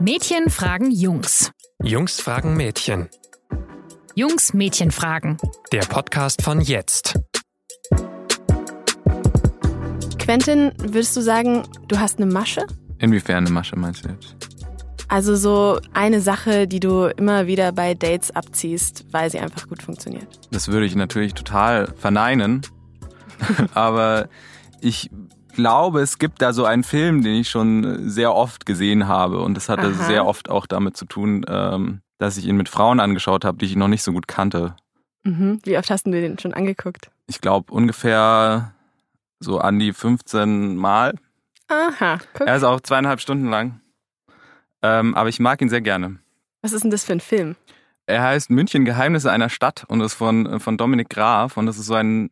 Mädchen fragen Jungs. Jungs fragen Mädchen. Jungs Mädchen fragen. Der Podcast von jetzt. Quentin, würdest du sagen, du hast eine Masche? Inwiefern eine Masche meinst du jetzt? Also so eine Sache, die du immer wieder bei Dates abziehst, weil sie einfach gut funktioniert. Das würde ich natürlich total verneinen. Aber ich glaube, es gibt da so einen Film, den ich schon sehr oft gesehen habe. Und das hatte Aha. sehr oft auch damit zu tun, ähm, dass ich ihn mit Frauen angeschaut habe, die ich noch nicht so gut kannte. Mhm. Wie oft hast du den schon angeguckt? Ich glaube ungefähr so an die 15 Mal. Aha, guck. Er ist auch zweieinhalb Stunden lang. Ähm, aber ich mag ihn sehr gerne. Was ist denn das für ein Film? Er heißt München Geheimnisse einer Stadt und ist von, von Dominik Graf und das ist so ein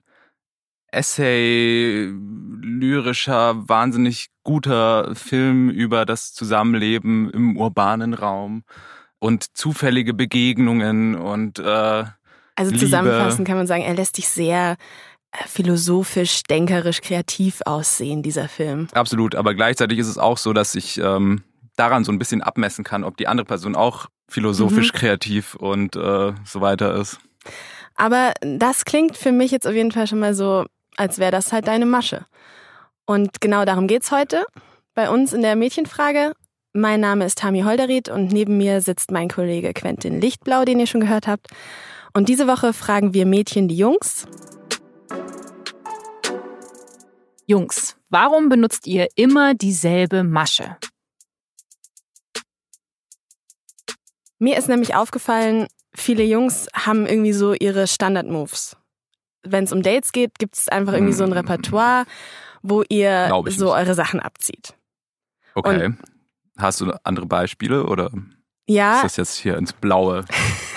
Essay, lyrischer, wahnsinnig guter Film über das Zusammenleben im urbanen Raum und zufällige Begegnungen und äh, Also Liebe. zusammenfassend kann man sagen, er lässt dich sehr äh, philosophisch, denkerisch, kreativ aussehen, dieser Film. absolut. Aber gleichzeitig ist es auch so, dass ich ähm, daran so ein bisschen abmessen kann, ob die andere Person auch philosophisch, kreativ und äh, so weiter ist. Aber das klingt für mich jetzt auf jeden Fall schon mal so, als wäre das halt deine Masche. Und genau darum geht's heute bei uns in der Mädchenfrage. Mein Name ist Tami Holderried und neben mir sitzt mein Kollege Quentin Lichtblau, den ihr schon gehört habt. Und diese Woche fragen wir Mädchen die Jungs. Jungs, warum benutzt ihr immer dieselbe Masche? Mir ist nämlich aufgefallen, viele Jungs haben irgendwie so ihre Standard-Moves. Wenn es um Dates geht, gibt es einfach irgendwie so ein Repertoire, wo ihr so nicht. eure Sachen abzieht. Okay. Hast du andere Beispiele oder Ja, ist das jetzt hier ins Blaue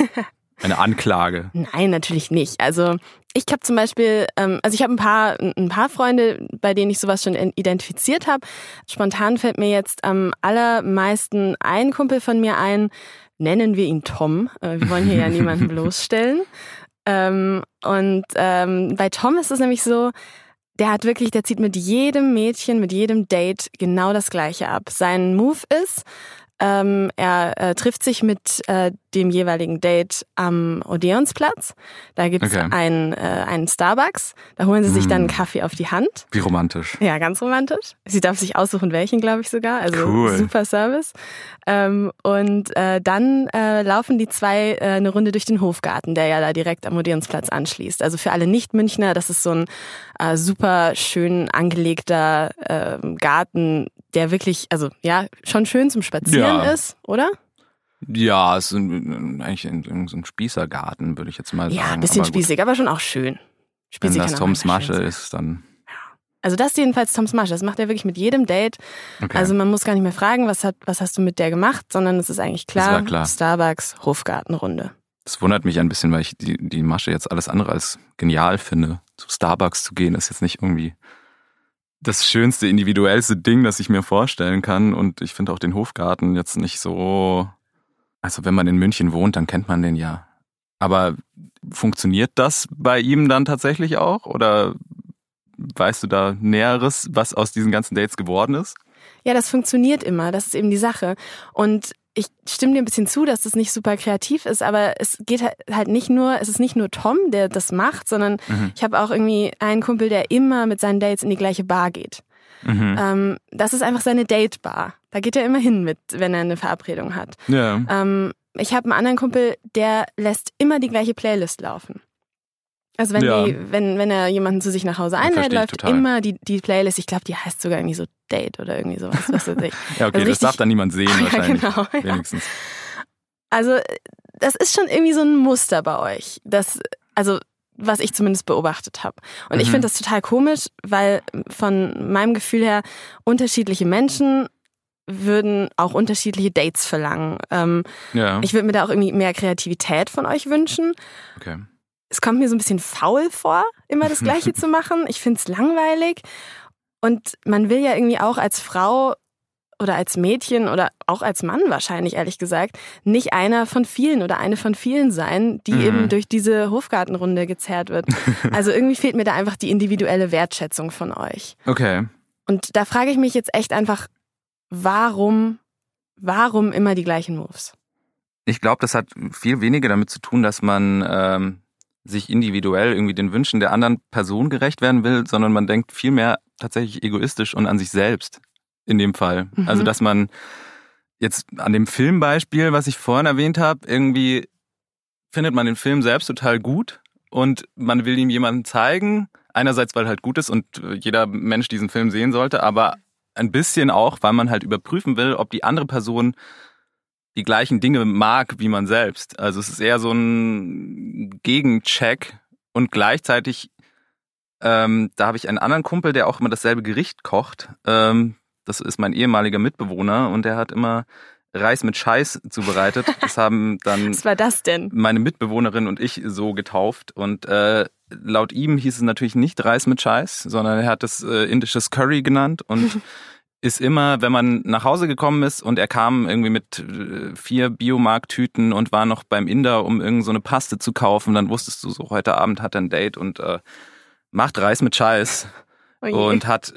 eine Anklage? Nein, natürlich nicht. Also ich habe zum Beispiel, ähm, also ich habe ein paar, ein paar Freunde, bei denen ich sowas schon identifiziert habe. Spontan fällt mir jetzt am allermeisten ein Kumpel von mir ein, nennen wir ihn Tom. Wir wollen hier ja niemanden bloßstellen. Ähm, und ähm, bei Tom ist es nämlich so, der hat wirklich, der zieht mit jedem Mädchen, mit jedem Date genau das Gleiche ab. Sein Move ist, ähm, er äh, trifft sich mit äh, dem jeweiligen Date am Odeonsplatz. Da gibt's Okay. einen, äh, einen Starbucks. Da holen sie sich dann einen Mm. Kaffee auf die Hand. Wie romantisch. Ja, ganz romantisch. Sie darf sich aussuchen, welchen, glaube ich sogar. Also Cool. super Service. Ähm, und äh, dann äh, laufen die zwei äh, eine Runde durch den Hofgarten, der ja da direkt am Odeonsplatz anschließt. Also für alle Nicht-Münchner, das ist so ein äh, super schön angelegter ähm, Garten, der wirklich, also ja, schon schön zum Spazieren Ja. ist, oder? Ja, es ist ein, eigentlich in, in so einem Spießergarten, würde ich jetzt mal Ja, sagen. ein bisschen Aber gut, spießig, aber schon auch schön. Wenn Spießig das kann auch Toms Masche ist, dann Also das ist jedenfalls Toms Masche. Das macht er wirklich mit jedem Date. okay. Also man muss gar nicht mehr fragen, was, hat, was hast du mit der gemacht, sondern es ist eigentlich klar, klar. Starbucks, Hofgartenrunde. das wundert mich ein bisschen, weil ich die, die Masche jetzt alles andere als genial finde. Zu Starbucks zu gehen, ist jetzt nicht irgendwie das schönste, individuellste Ding, das ich mir vorstellen kann. Und ich finde auch den Hofgarten jetzt nicht so. Also wenn man in München wohnt, dann kennt man den ja. Aber funktioniert das bei ihm dann tatsächlich auch? Oder weißt du da Näheres, was aus diesen ganzen Dates geworden ist? Ja, das funktioniert immer, das ist eben die Sache. Und ich stimme dir ein bisschen zu, dass das nicht super kreativ ist, aber es geht halt- halt nicht nur, es ist nicht nur Tom, der das macht, sondern Mhm. ich habe auch irgendwie einen Kumpel, der immer mit seinen Dates in die gleiche Bar geht. Mhm. Ähm, das ist einfach seine Date-Bar. Da geht er immer hin mit, wenn er eine Verabredung hat. Ja. Ähm, ich habe einen anderen Kumpel, der lässt immer die gleiche Playlist laufen. Also wenn, Ja. die, wenn, wenn er jemanden zu sich nach Hause einlädt, ich läuft total. immer die, die Playlist. Ich glaube, die heißt sogar irgendwie so Date oder irgendwie sowas. Was weiß ich. Ja, okay, Also das richtig- darf dann niemand sehen Ja, wahrscheinlich. genau, ja. Wenigstens. Also das ist schon irgendwie so ein Muster bei euch. Das, also was ich zumindest beobachtet habe. Und ich Mhm. finde das total komisch, weil von meinem Gefühl her unterschiedliche Menschen würden auch unterschiedliche Dates verlangen. Ähm, Ja. ich würde mir da auch irgendwie mehr Kreativität von euch wünschen. okay. Es kommt mir so ein bisschen faul vor, immer das Gleiche zu machen. Ich finde es langweilig. Und man will ja irgendwie auch als Frau oder als Mädchen oder auch als Mann wahrscheinlich, ehrlich gesagt, nicht einer von vielen oder eine von vielen sein, die Mhm. eben durch diese Hofgartenrunde gezerrt wird. Also irgendwie fehlt mir da einfach die individuelle Wertschätzung von euch. Okay. Und da frage ich mich jetzt echt einfach, warum warum immer die gleichen Moves? Ich glaube, das hat viel weniger damit zu tun, dass man ähm, sich individuell irgendwie den Wünschen der anderen Person gerecht werden will, sondern man denkt vielmehr tatsächlich egoistisch und an sich selbst in dem Fall. Mhm. Also dass man jetzt an dem Filmbeispiel, was ich vorhin erwähnt habe, irgendwie findet man den Film selbst total gut und man will ihm jemanden zeigen. Einerseits, weil halt gut ist und jeder Mensch diesen Film sehen sollte, aber ein bisschen auch, weil man halt überprüfen will, ob die andere Person die gleichen Dinge mag wie man selbst. Also es ist eher so ein Gegencheck und gleichzeitig, ähm, da habe ich einen anderen Kumpel, der auch immer dasselbe Gericht kocht. Ähm, das ist mein ehemaliger Mitbewohner und der hat immer Reis mit Scheiß zubereitet. Das haben dann Was war das denn? meine Mitbewohnerin und ich so getauft. Und äh, laut ihm hieß es natürlich nicht Reis mit Scheiß, sondern er hat es äh, indisches Curry genannt und ist immer, wenn man nach Hause gekommen ist und er kam irgendwie mit äh, vier Biomarkttüten und war noch beim Inder, um irgend so eine Paste zu kaufen, dann wusstest du so, heute Abend hat er ein Date und äh, macht Reis mit Scheiß. Oh und hat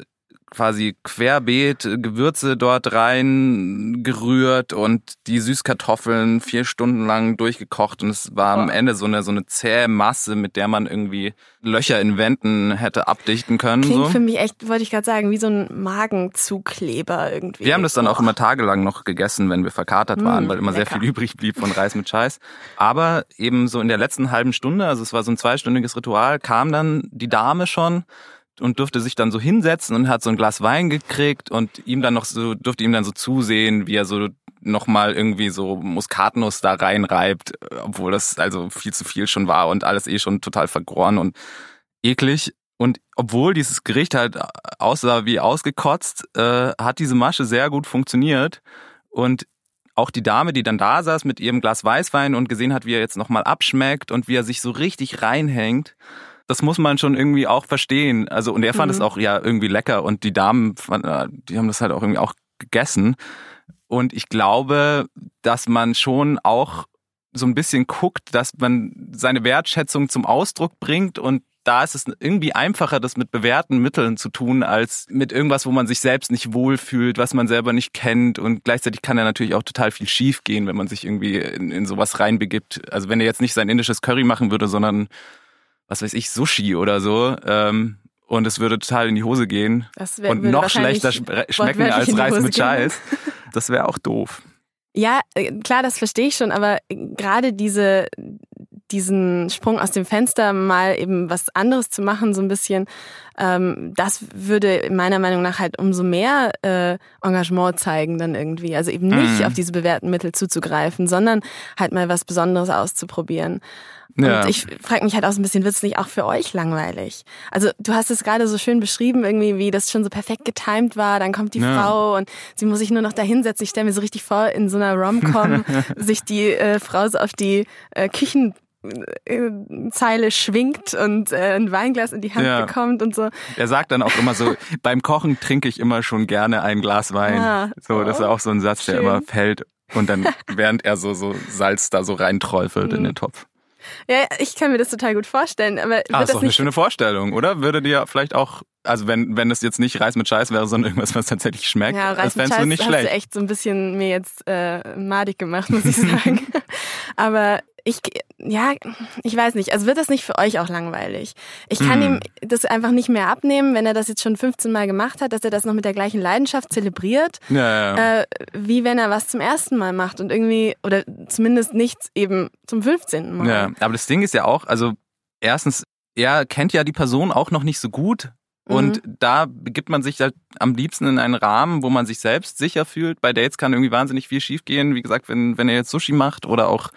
quasi querbeet Gewürze dort rein gerührt und die Süßkartoffeln vier Stunden lang durchgekocht und es war am Ende so eine so eine zähe Masse, mit der man irgendwie Löcher in Wänden hätte abdichten können. Klingt so. für mich echt, wollte ich gerade sagen, wie so ein Magenzugkleber irgendwie. Wir haben das dann auch immer tagelang noch gegessen, wenn wir verkatert mm, waren, weil immer lecker. sehr viel übrig blieb von Reis mit Scheiß. Aber eben so in der letzten halben Stunde, also es war so ein zweistündiges Ritual, kam dann die Dame schon und durfte sich dann so hinsetzen und hat so ein Glas Wein gekriegt und ihm dann noch so, durfte ihm dann so zusehen, wie er so nochmal irgendwie so Muskatnuss da reinreibt, obwohl das also viel zu viel schon war und alles eh schon total vergoren und eklig. Und obwohl dieses Gericht halt aussah wie ausgekotzt, äh, hat diese Masche sehr gut funktioniert. Und auch die Dame, die dann da saß mit ihrem Glas Weißwein und gesehen hat, wie er jetzt nochmal abschmeckt und wie er sich so richtig reinhängt, das muss man schon irgendwie auch verstehen. Also, und er fand mhm. es auch ja irgendwie lecker und die Damen, äh, die haben das halt auch irgendwie auch gegessen. Und ich glaube, dass man schon auch so ein bisschen guckt, dass man seine Wertschätzung zum Ausdruck bringt und da ist es irgendwie einfacher, das mit bewährten Mitteln zu tun, als mit irgendwas, wo man sich selbst nicht wohlfühlt, was man selber nicht kennt. Und gleichzeitig kann ja natürlich auch total viel schief gehen, wenn man sich irgendwie in, in sowas reinbegibt. Also wenn er jetzt nicht sein indisches Curry machen würde, sondern was weiß ich, Sushi oder so. Ähm, und es würde total in die Hose gehen wär, und noch schlechter schmecken als Reis mit Scheiß. Das wäre auch doof. Ja, äh, klar, das verstehe ich schon, aber gerade diese, diesen Sprung aus dem Fenster mal eben was anderes zu machen, so ein bisschen, ähm, das würde meiner Meinung nach halt umso mehr äh, Engagement zeigen dann irgendwie. Also eben nicht mhm. auf diese bewährten Mittel zuzugreifen, sondern halt mal was Besonderes auszuprobieren. Ja. Und ich frage mich halt auch so ein bisschen, wird es nicht auch für euch langweilig? Also du hast es gerade so schön beschrieben, irgendwie, wie das schon so perfekt getimed war. Dann kommt die ja. Frau und sie muss sich nur noch da hinsetzen. Ich stelle mir so richtig vor, in so einer Rom-Com sich die äh, Frau so auf die äh, Küchen Zeile schwingt und äh, ein Weinglas in die Hand ja. bekommt und so. Er sagt dann auch immer so, beim Kochen trinke ich immer schon gerne ein Glas Wein. Ah, so, das ist auch so ein Satz, schön. der immer fällt und dann während er so so Salz da so reinträufelt mhm. in den Topf. Ja, ich kann mir das total gut vorstellen. Aber ah, das ist doch eine schöne Vorstellung, oder? Würde dir vielleicht auch, also wenn wenn es jetzt nicht Reis mit Scheiß wäre, sondern irgendwas, was tatsächlich schmeckt, ja, Reis das mit Scheiß du nicht schlecht. Du echt so ein bisschen mir jetzt äh, madig gemacht, muss ich sagen. aber ich, ja, ich weiß nicht. Also wird das nicht für euch auch langweilig? Ich kann mm. ihm das einfach nicht mehr abnehmen, wenn er das jetzt schon 15 Mal gemacht hat, dass er das noch mit der gleichen Leidenschaft zelebriert, ja, ja. Äh, wie wenn er was zum ersten Mal macht und irgendwie, oder zumindest nichts eben zum 15. Mal. Ja, aber das Ding ist ja auch, also erstens, er kennt ja die Person auch noch nicht so gut. Und mhm. da begibt man sich halt am liebsten in einen Rahmen, wo man sich selbst sicher fühlt. Bei Dates kann irgendwie wahnsinnig viel schiefgehen. Wie gesagt, wenn, wenn er jetzt Sushi macht oder auch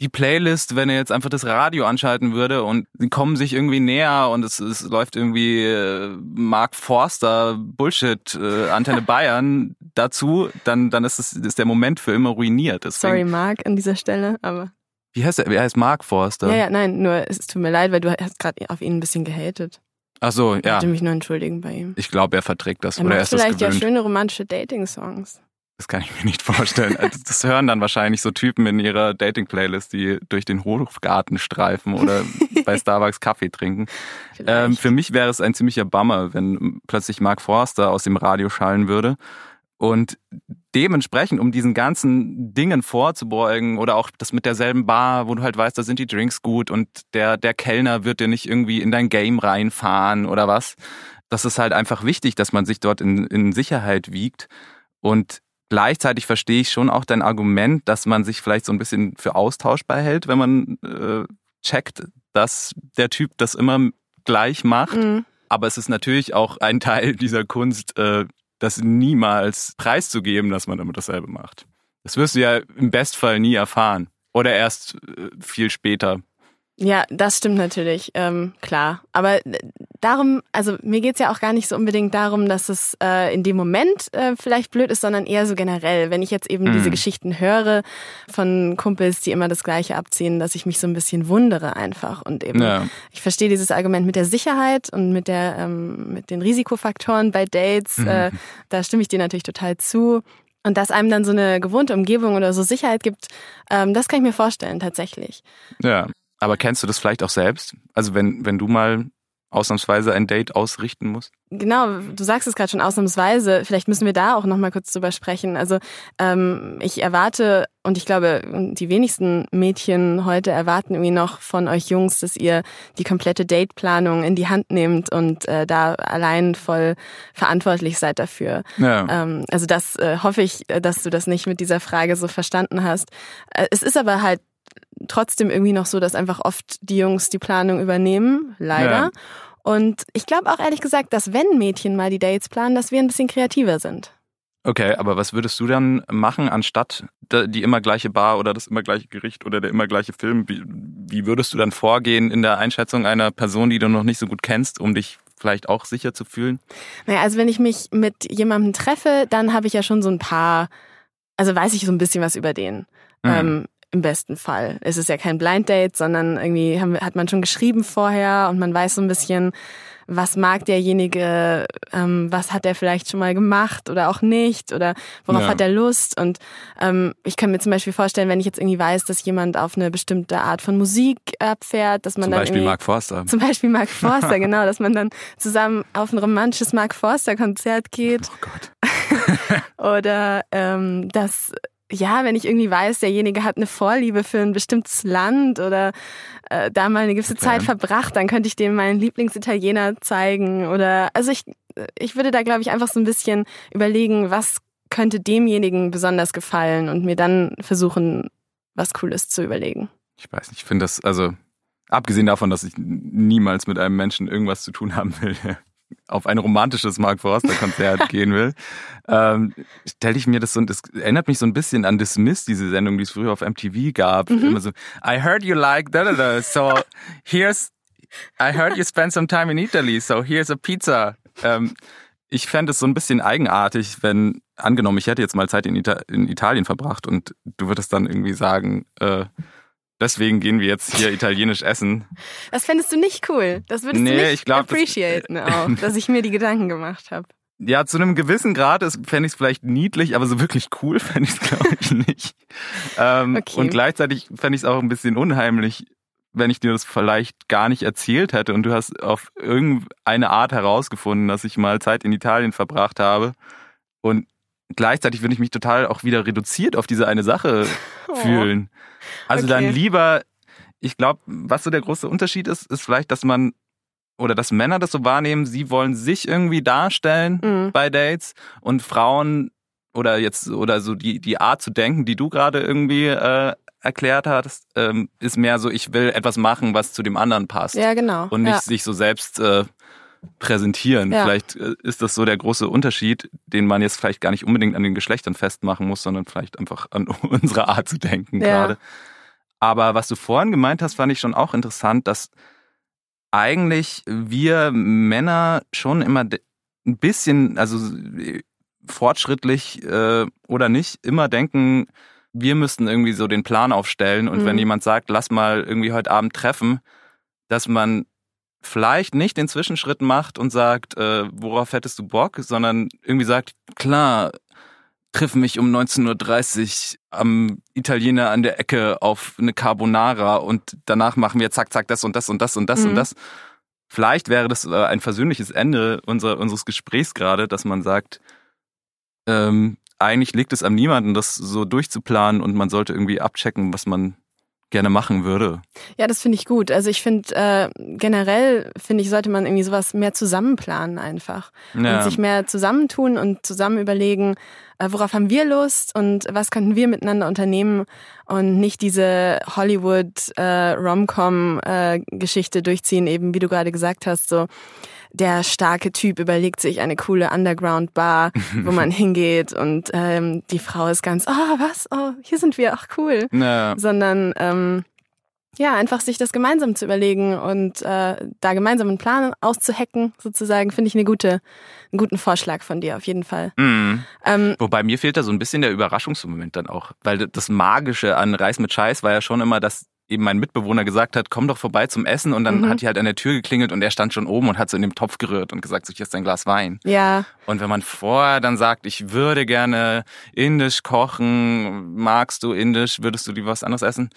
die Playlist, wenn er jetzt einfach das Radio anschalten würde und sie kommen sich irgendwie näher und es, es läuft irgendwie äh, Mark Forster Bullshit äh, Antenne Bayern dazu, dann dann ist es ist der Moment für immer ruiniert. Deswegen, Sorry Mark an dieser Stelle, aber wie heißt er? Wie heißt Mark Forster? Ja, ja, nein, nur es tut mir leid, weil du hast gerade auf ihn ein bisschen gehatet. Ach so, ja. Ich wollte mich nur entschuldigen bei ihm. Ich glaube, er verträgt das. Er oder macht er ist vielleicht das ja schöne romantische Dating-Songs. Das kann ich mir nicht vorstellen. Also, das hören dann wahrscheinlich so Typen in ihrer Dating-Playlist, die durch den Hofgarten streifen oder bei Starbucks Kaffee trinken. Ähm, für mich wäre es ein ziemlicher Bummer, wenn plötzlich Mark Forster aus dem Radio schallen würde. Und dementsprechend, um diesen ganzen Dingen vorzubeugen oder auch das mit derselben Bar, wo du halt weißt, da sind die Drinks gut und der, der Kellner wird dir nicht irgendwie in dein Game reinfahren oder was. Das ist halt einfach wichtig, dass man sich dort in, in Sicherheit wiegt. Und gleichzeitig verstehe ich schon auch dein Argument, dass man sich vielleicht so ein bisschen für austauschbar hält, wenn man äh, checkt, dass der Typ das immer gleich macht. Mhm. Aber es ist natürlich auch ein Teil dieser Kunst, äh, das niemals preiszugeben, dass man damit dasselbe macht. Das wirst du ja im Bestfall nie erfahren. Oder erst äh, viel später. Ja, das stimmt natürlich, ähm, klar. Aber äh, darum, also mir geht's ja auch gar nicht so unbedingt darum, dass es äh, in dem Moment äh, vielleicht blöd ist, sondern eher so generell. Wenn ich jetzt eben mhm. diese Geschichten höre von Kumpels, die immer das Gleiche abziehen, dass ich mich so ein bisschen wundere einfach. Und eben, ja. ich verstehe dieses Argument mit der Sicherheit und mit der ähm, mit den Risikofaktoren bei Dates. Mhm. Äh, da stimme ich dir natürlich total zu. Und dass einem dann so eine gewohnte Umgebung oder so Sicherheit gibt, ähm, das kann ich mir vorstellen, tatsächlich. Ja. Aber kennst du das vielleicht auch selbst? Also wenn, wenn du mal ausnahmsweise ein Date ausrichten musst? Genau, du sagst es gerade schon ausnahmsweise. Vielleicht müssen wir da auch noch mal kurz drüber sprechen. Also ähm, ich erwarte und ich glaube, die wenigsten Mädchen heute erwarten irgendwie noch von euch Jungs, dass ihr die komplette Dateplanung in die Hand nehmt und äh, da allein voll verantwortlich seid dafür. Ja. Ähm, also das äh, hoffe ich, äh, dass du das nicht mit dieser Frage so verstanden hast. Äh, es ist aber halt trotzdem irgendwie noch so, dass einfach oft die Jungs die Planung übernehmen, leider. Ja. Und ich glaube auch ehrlich gesagt, dass wenn Mädchen mal die Dates planen, dass wir ein bisschen kreativer sind. Okay, aber was würdest du dann machen, anstatt die immer gleiche Bar oder das immer gleiche Gericht oder der immer gleiche Film? Wie, wie würdest du dann vorgehen in der Einschätzung einer Person, die du noch nicht so gut kennst, um dich vielleicht auch sicher zu fühlen? Naja, also wenn ich mich mit jemandem treffe, dann habe ich ja schon so ein paar, also weiß ich so ein bisschen was über den. Mhm. Ähm, im besten Fall. Es ist ja kein Blind Date, sondern irgendwie haben, hat man schon geschrieben vorher und man weiß so ein bisschen, was mag derjenige, ähm, was hat er vielleicht schon mal gemacht oder auch nicht oder worauf ja. hat er Lust. Und ähm, ich kann mir zum Beispiel vorstellen, wenn ich jetzt irgendwie weiß, dass jemand auf eine bestimmte Art von Musik abfährt, dass man zum dann. Zum Beispiel Mark Forster. Zum Beispiel Mark Forster, genau, dass man dann zusammen auf ein romantisches Mark Forster-Konzert geht. Oh Gott. oder ähm, dass ja, wenn ich irgendwie weiß, derjenige hat eine Vorliebe für ein bestimmtes Land oder äh, da mal eine gewisse okay. Zeit verbracht, dann könnte ich dem meinen Lieblingsitaliener zeigen oder also ich ich würde da glaube ich einfach so ein bisschen überlegen, was könnte demjenigen besonders gefallen und mir dann versuchen, was Cooles zu überlegen. Ich weiß nicht, ich finde das also abgesehen davon, dass ich niemals mit einem Menschen irgendwas zu tun haben will, auf ein romantisches Mark Forster Konzert gehen will, ähm, stelle ich mir das so, das erinnert mich so ein bisschen an Dismiss, diese Sendung, die es früher auf MTV gab. Mhm. Immer so, I heard you like da da da, so here's, I heard you spent some time in Italy, so here's a pizza. Ähm, ich fände es so ein bisschen eigenartig, wenn, angenommen, ich hätte jetzt mal Zeit in, Ita in Italien verbracht und du würdest dann irgendwie sagen, äh, Deswegen gehen wir jetzt hier italienisch essen. Das fändest du nicht cool. Das würdest nee, du nicht ich glaub, appreciaten das, auch, dass ich mir die Gedanken gemacht habe. Ja, zu einem gewissen Grad fände ich es vielleicht niedlich, aber so wirklich cool fände ich es, glaube ich, nicht. ähm, okay. Und gleichzeitig fände ich es auch ein bisschen unheimlich, wenn ich dir das vielleicht gar nicht erzählt hätte und du hast auf irgendeine Art herausgefunden, dass ich mal Zeit in Italien verbracht habe. Und gleichzeitig würde ich mich total auch wieder reduziert auf diese eine Sache oh. fühlen. Also okay. dann lieber, ich glaube, was so der große Unterschied ist, ist vielleicht, dass man oder dass Männer das so wahrnehmen, sie wollen sich irgendwie darstellen mhm. bei Dates und Frauen oder jetzt oder so die die Art zu denken, die du gerade irgendwie äh, erklärt hast, ähm, ist mehr so, ich will etwas machen, was zu dem anderen passt. Ja, genau. Und nicht ja. sich so selbst äh, präsentieren. Ja. Vielleicht äh, ist das so der große Unterschied, den man jetzt vielleicht gar nicht unbedingt an den Geschlechtern festmachen muss, sondern vielleicht einfach an unsere Art zu denken ja. gerade. Aber was du vorhin gemeint hast, fand ich schon auch interessant, dass eigentlich wir Männer schon immer ein bisschen, also fortschrittlich äh, oder nicht, immer denken, wir müssten irgendwie so den Plan aufstellen und mhm. wenn jemand sagt, lass mal irgendwie heute Abend treffen, dass man vielleicht nicht den Zwischenschritt macht und sagt, äh, worauf hättest du Bock, sondern irgendwie sagt, klar, triff mich um 19.30 Uhr am Italiener an der Ecke auf eine Carbonara und danach machen wir zack, zack, das und das und das und das mhm. und das. Vielleicht wäre das äh, ein versöhnliches Ende unser, unseres Gesprächs gerade, dass man sagt, ähm, eigentlich liegt es am niemanden, das so durchzuplanen und man sollte irgendwie abchecken, was man gerne machen würde. Ja, das finde ich gut. Also ich finde äh, generell finde ich sollte man irgendwie sowas mehr zusammenplanen einfach Ja. und sich mehr zusammentun und zusammen überlegen, äh, worauf haben wir Lust und was könnten wir miteinander unternehmen und nicht diese Hollywood äh, Rom-Com äh, Geschichte durchziehen, eben wie du gerade gesagt hast, so der starke Typ überlegt sich eine coole Underground-Bar, wo man hingeht und ähm, die Frau ist ganz, oh, was? Oh, hier sind wir, ach cool Ja. sondern ähm, ja, einfach sich das gemeinsam zu überlegen und äh, da gemeinsam einen Plan auszuhacken, sozusagen, finde ich eine gute, einen guten Vorschlag von dir auf jeden Fall. Mhm. Ähm, Wobei mir fehlt da so ein bisschen der Überraschungsmoment dann auch. Weil das Magische an Reis mit Scheiß war ja schon immer, dass eben mein Mitbewohner gesagt hat, komm doch vorbei zum Essen und dann Mhm. hat die halt an der Tür geklingelt und er stand schon oben und hat so in dem Topf gerührt und gesagt, so hier ist ein Glas Wein. ja, Und wenn man vorher dann sagt, ich würde gerne indisch kochen, magst du indisch, würdest du lieber was anderes essen?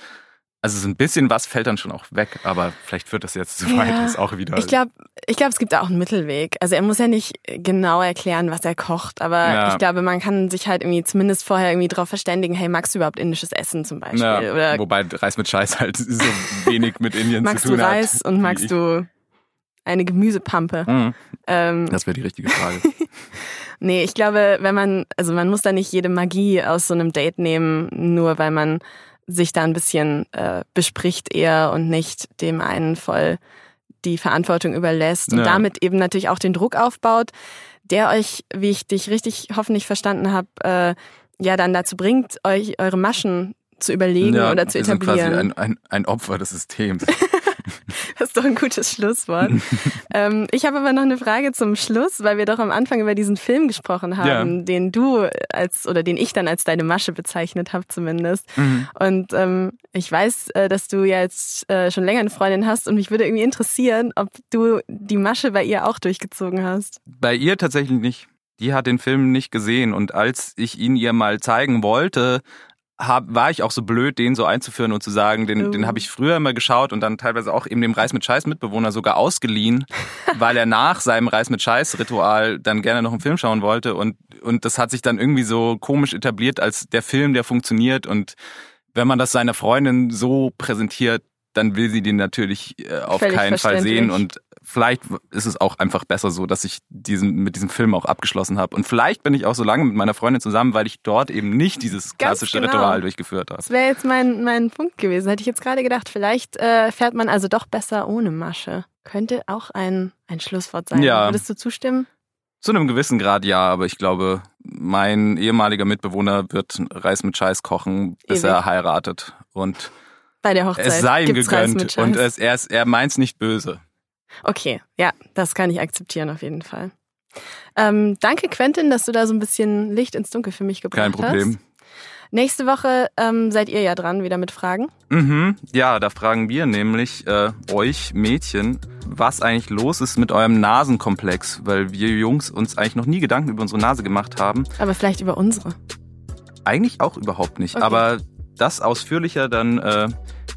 Also so ein bisschen was fällt dann schon auch weg, aber vielleicht führt das jetzt zu weit, Ja. ist auch wieder. ich glaube, ich glaube, es gibt auch einen Mittelweg. Also er muss ja nicht genau erklären, was er kocht, aber Ja. ich glaube, man kann sich halt irgendwie zumindest vorher irgendwie darauf verständigen, hey, magst du überhaupt indisches Essen zum Beispiel? ja, Oder wobei Reis mit Scheiß halt so wenig mit Indien magst zu du tun hat. Reis und magst ich. du eine Gemüsepampe? Mhm. Ähm, Das wäre die richtige Frage. Nee, ich glaube, wenn man, also man muss da nicht jede Magie aus so einem Date nehmen, nur weil man sich da ein bisschen äh, bespricht eher und nicht dem einen voll die Verantwortung überlässt und Ja. damit eben natürlich auch den Druck aufbaut, der euch, wie ich dich richtig hoffentlich verstanden habe, äh, ja dann dazu bringt, euch eure Maschen zu überlegen Ja, oder zu wir sind quasi etablieren. ein, ein, ein Opfer des Systems. Das ist doch ein gutes Schlusswort. ähm, ich habe aber noch eine Frage zum Schluss, weil wir doch am Anfang über diesen Film gesprochen haben, Ja. den du als oder den ich dann als deine Masche bezeichnet habe zumindest. Mhm. Und ähm, ich weiß, äh, dass du ja jetzt äh, schon länger eine Freundin hast und mich würde irgendwie interessieren, ob du die Masche bei ihr auch durchgezogen hast. Bei ihr tatsächlich nicht. Die hat den Film nicht gesehen und als ich ihn ihr mal zeigen wollte, hab, war ich auch so blöd, den so einzuführen und zu sagen, den, Oh. den habe ich früher immer geschaut und dann teilweise auch eben dem Reis mit Scheiß Mitbewohner sogar ausgeliehen, weil er nach seinem Reis mit Scheiß Ritual dann gerne noch einen Film schauen wollte. Und und das hat sich dann irgendwie so komisch etabliert als der Film, der funktioniert. Und wenn man das seiner Freundin so präsentiert, dann will sie den natürlich äh, auf Völlig keinen Fall sehen. und vielleicht ist es auch einfach besser so, dass ich diesen mit diesem Film auch abgeschlossen habe und vielleicht bin ich auch so lange mit meiner Freundin zusammen, weil ich dort eben nicht dieses klassische genau. Ritual durchgeführt habe. Das wäre jetzt mein, mein Punkt gewesen. Hätte ich jetzt gerade gedacht, vielleicht äh, fährt man also doch besser ohne Masche. Könnte auch ein, ein Schlusswort sein. Ja. Würdest du zustimmen? Zu einem gewissen Grad ja, aber ich glaube, mein ehemaliger Mitbewohner wird Reis mit Scheiß kochen, bis Ewig. er heiratet und Bei der Hochzeit. es sei ihm gegönnt und es, er, er meint's nicht böse. Okay, ja, das kann ich akzeptieren auf jeden Fall. Ähm, danke, Quentin, dass du da so ein bisschen Licht ins Dunkel für mich gebracht Kein Problem. hast. Nächste Woche ähm, seid ihr ja dran, wieder mit Fragen. Mhm, ja, da fragen wir nämlich äh, euch Mädchen, was eigentlich los ist mit eurem Nasenkomplex, weil wir Jungs uns eigentlich noch nie Gedanken über unsere Nase gemacht haben. Aber vielleicht über unsere. Eigentlich auch überhaupt nicht, Okay. aber das ausführlicher dann äh,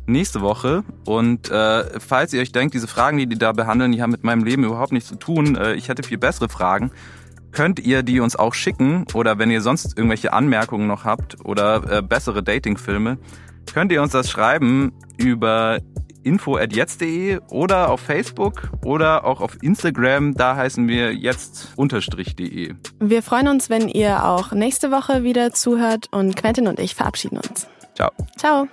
nächste Woche. Und äh, falls ihr euch denkt, diese Fragen, die die da behandeln, die haben mit meinem Leben überhaupt nichts zu tun, äh, ich hätte viel bessere Fragen, könnt ihr die uns auch schicken oder wenn ihr sonst irgendwelche Anmerkungen noch habt oder äh, bessere Datingfilme, könnt ihr uns das schreiben über info@jetzt.de oder auf Facebook oder auch auf Instagram, da heißen wir jetzt-de. Wir freuen uns, wenn ihr auch nächste Woche wieder zuhört und Quentin und ich verabschieden uns. Ciao. Ciao.